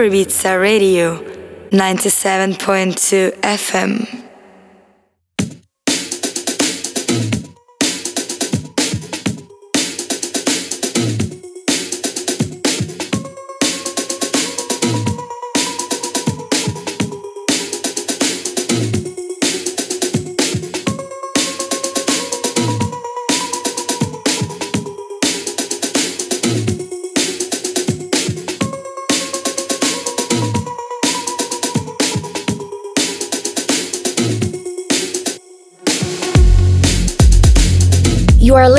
Ibiza Radio 97.2 FM.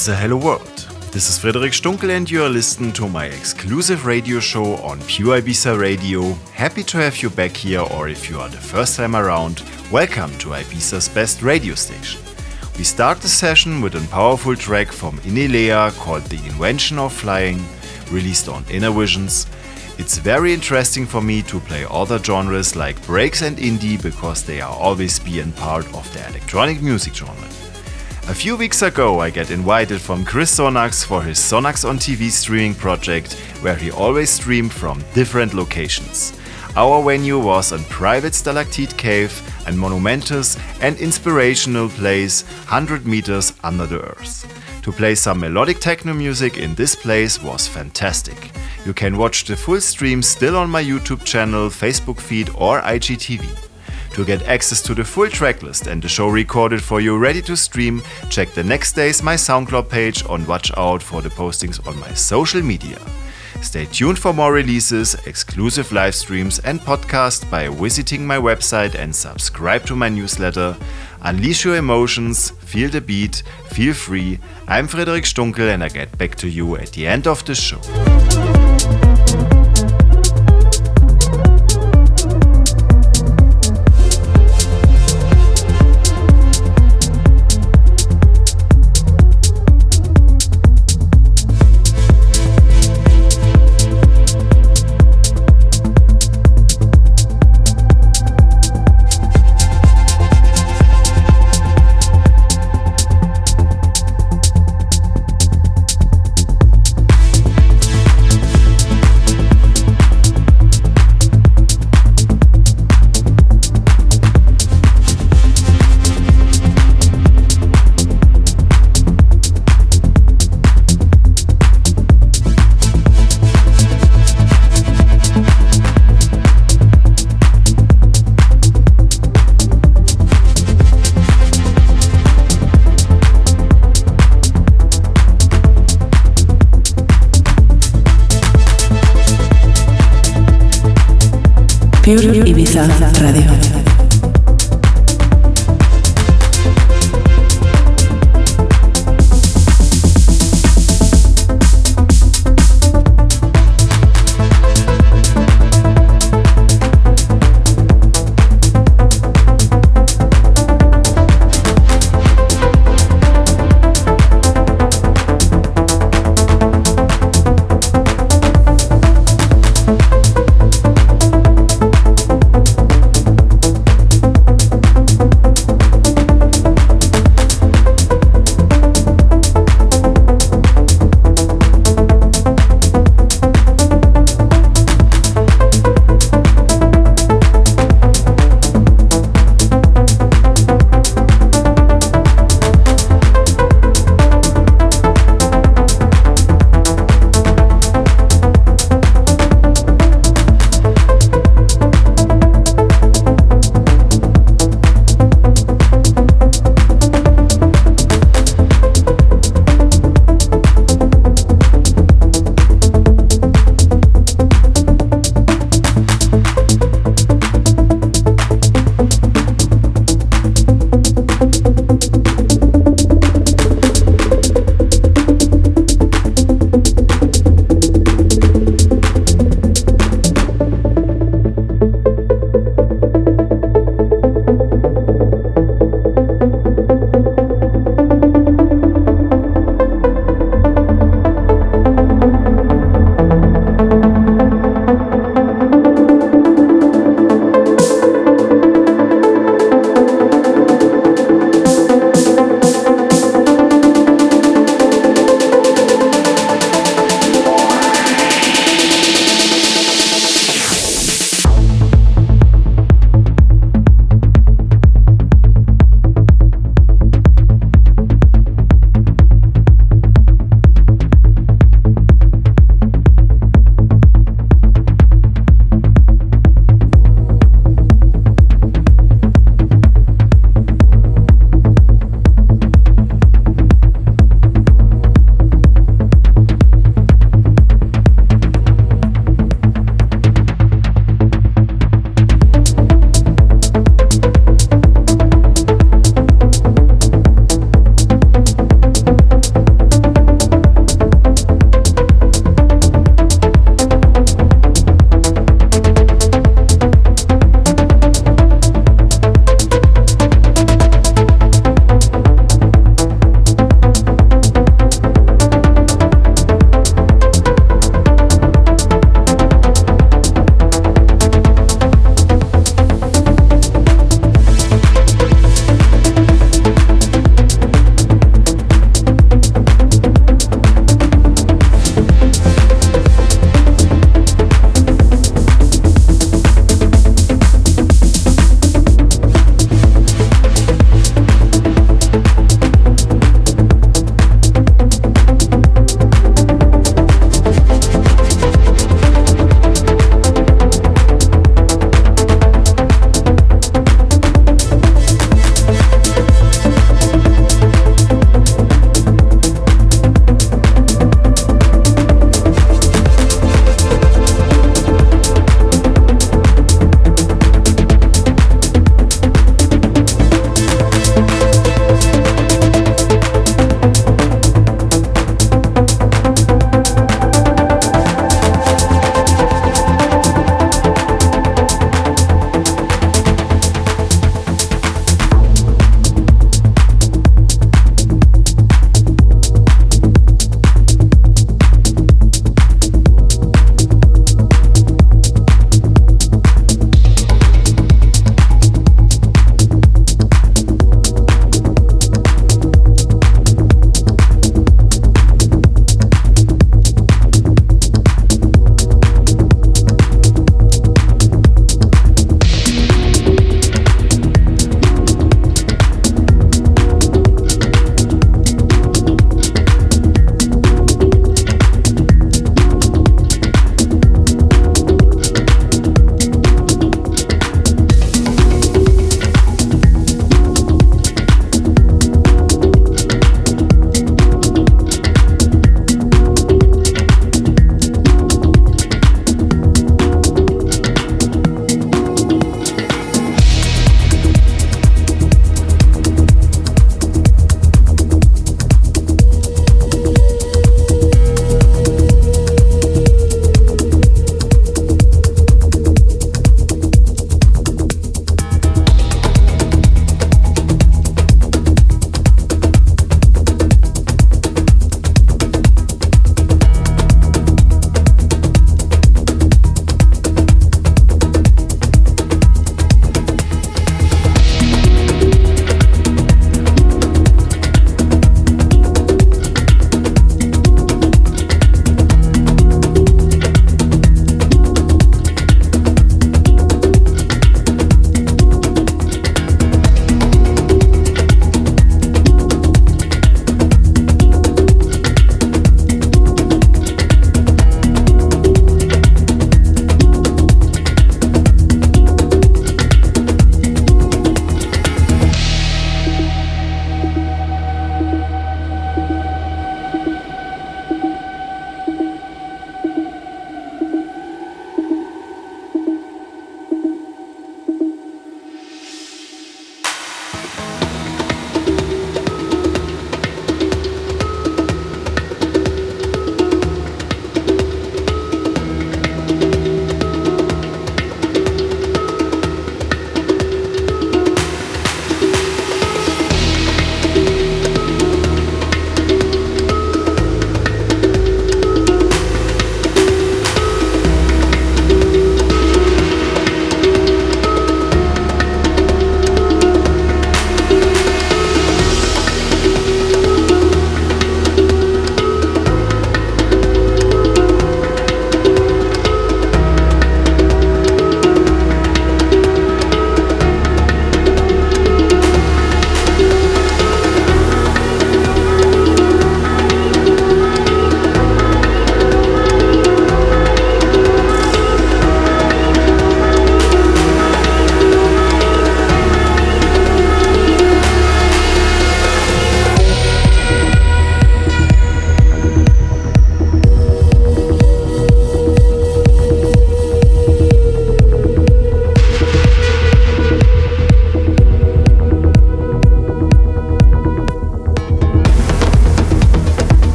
Ibiza Hello World. This is Frederic Stunkel and you are listening to my exclusive radio show on Pure Ibiza Radio. Happy to have you back here or if you are the first time around, welcome to Ibiza's best radio station. We start the session with a powerful track from Innellea called The Invention of Flying, released on Innervisions. It's very interesting for me to play other genres like breaks and indie because they are always being part of the electronic music genre. A few weeks ago, I get invited from Chris Sonax for his Sonax on TV streaming project, where he always streamed from different locations. Our venue was a private stalactite cave and monumentous and inspirational place 100 meters under the earth. To play some melodic techno music in this place was fantastic. You can watch the full stream still on my YouTube channel, Facebook feed, or IGTV. To get access to the full tracklist and the show recorded for you ready to stream, check the next day's my SoundCloud page and watch out for the postings on my social media. Stay tuned for more releases, exclusive live streams, and podcasts by visiting my website and subscribe to my newsletter. Unleash your emotions, feel the beat, feel free. I'm Frederic Stunkel and I get back to you at the end of the show. Pure Ibiza Radio.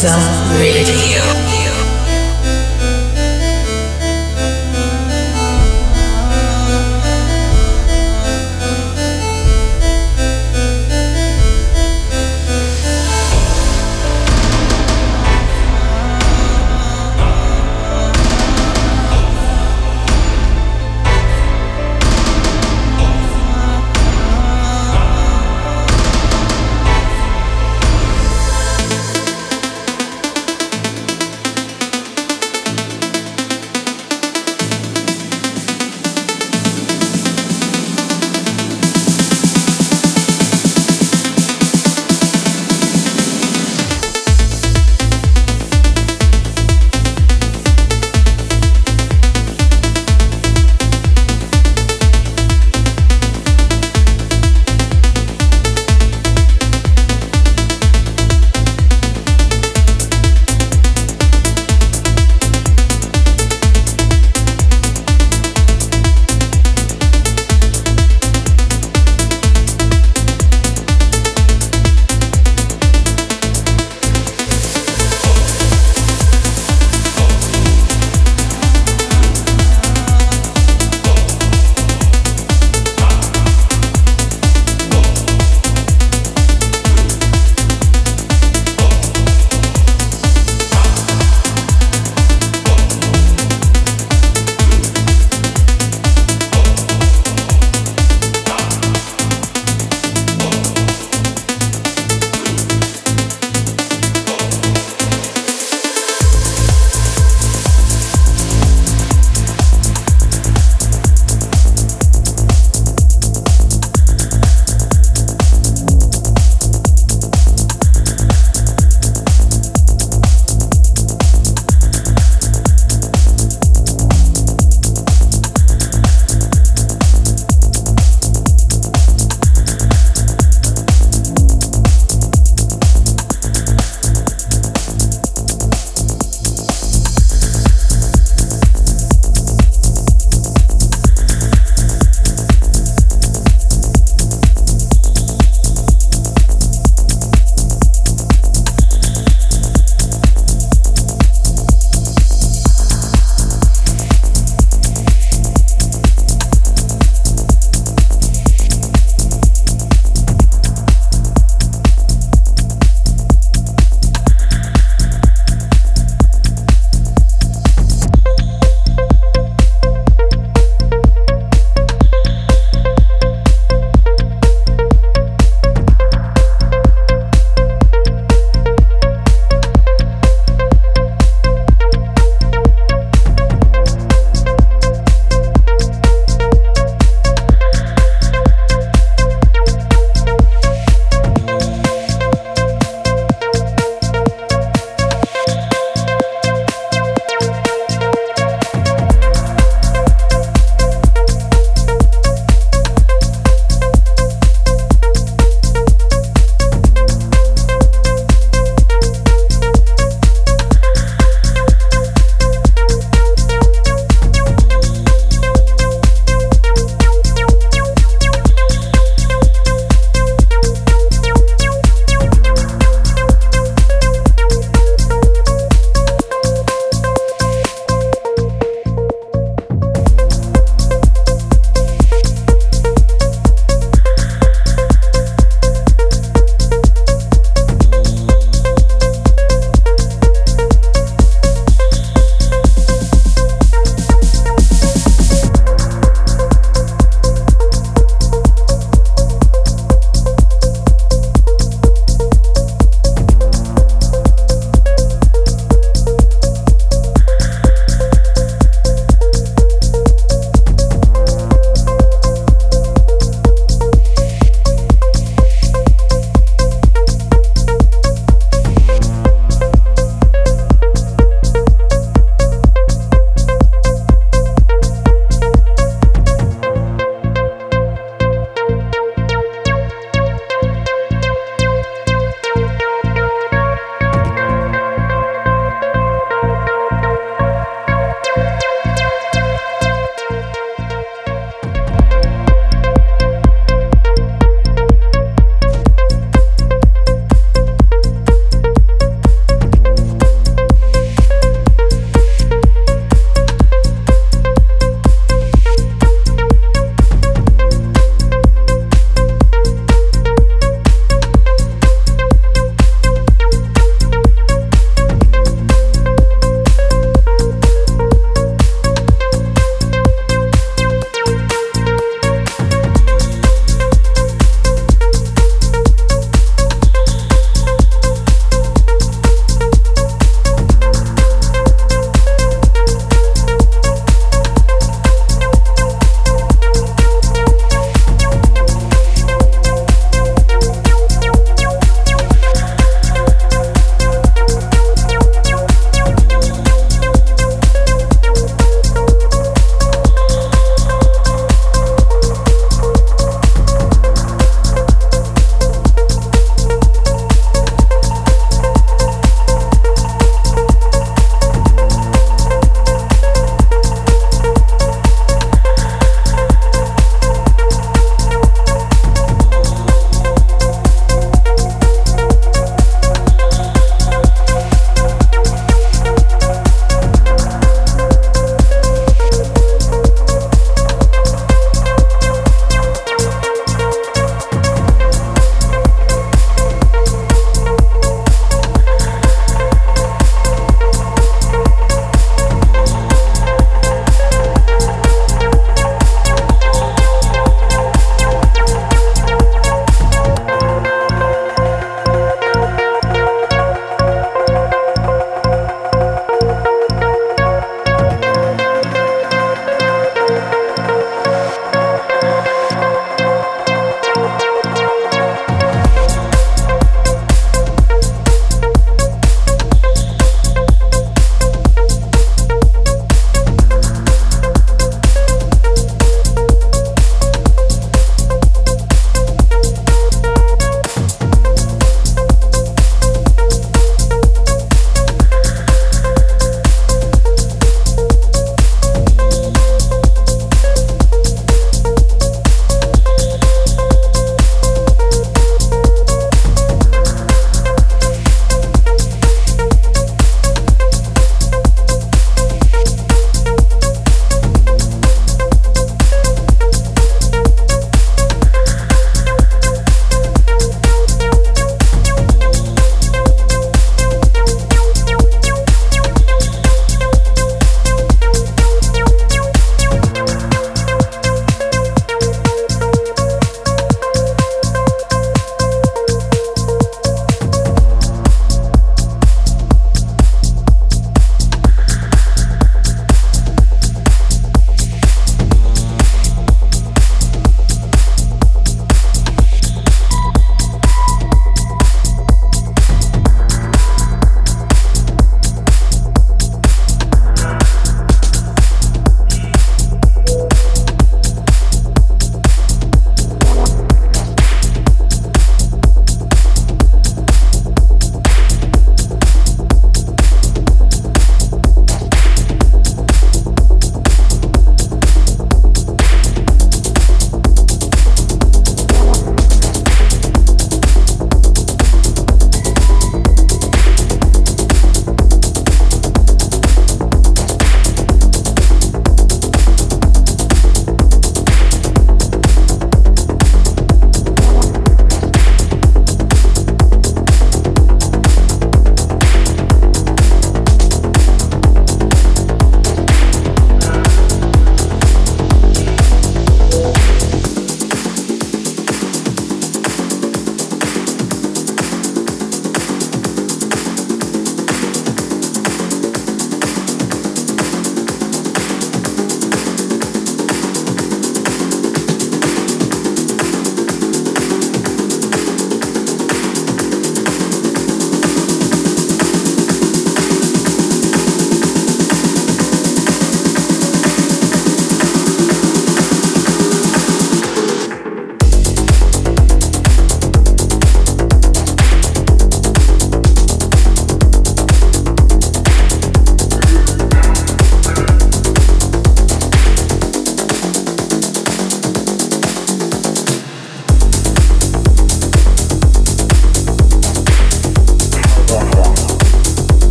Pure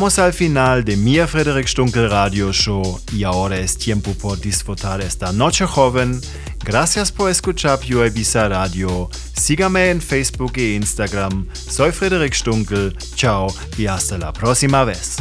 Llegamos al final de mi Frederick Stunkel Radio Show y ahora es tiempo por disfrutar esta noche joven. Gracias por escuchar Pure Ibiza Radio. Sígame en Facebook e Instagram. Soy Frederick Stunkel. Chao y hasta la próxima vez.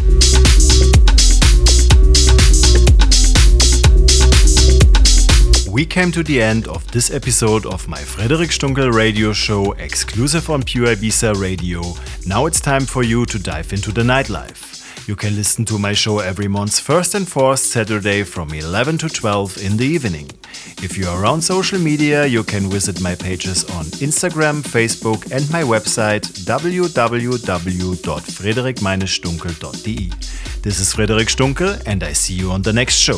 We came to the end of this episode of my Frederick Stunkel radio show exclusive on Pure Ibiza Radio. Now it's time for you to dive into the nightlife. You can listen to my show every month's first and fourth Saturday from 11 to 12 in the evening. If you are around social media, you can visit my pages on Instagram, Facebook, and my website www.frederic-stunkel.de. This is Frederic Stunkel, and I see you on the next show.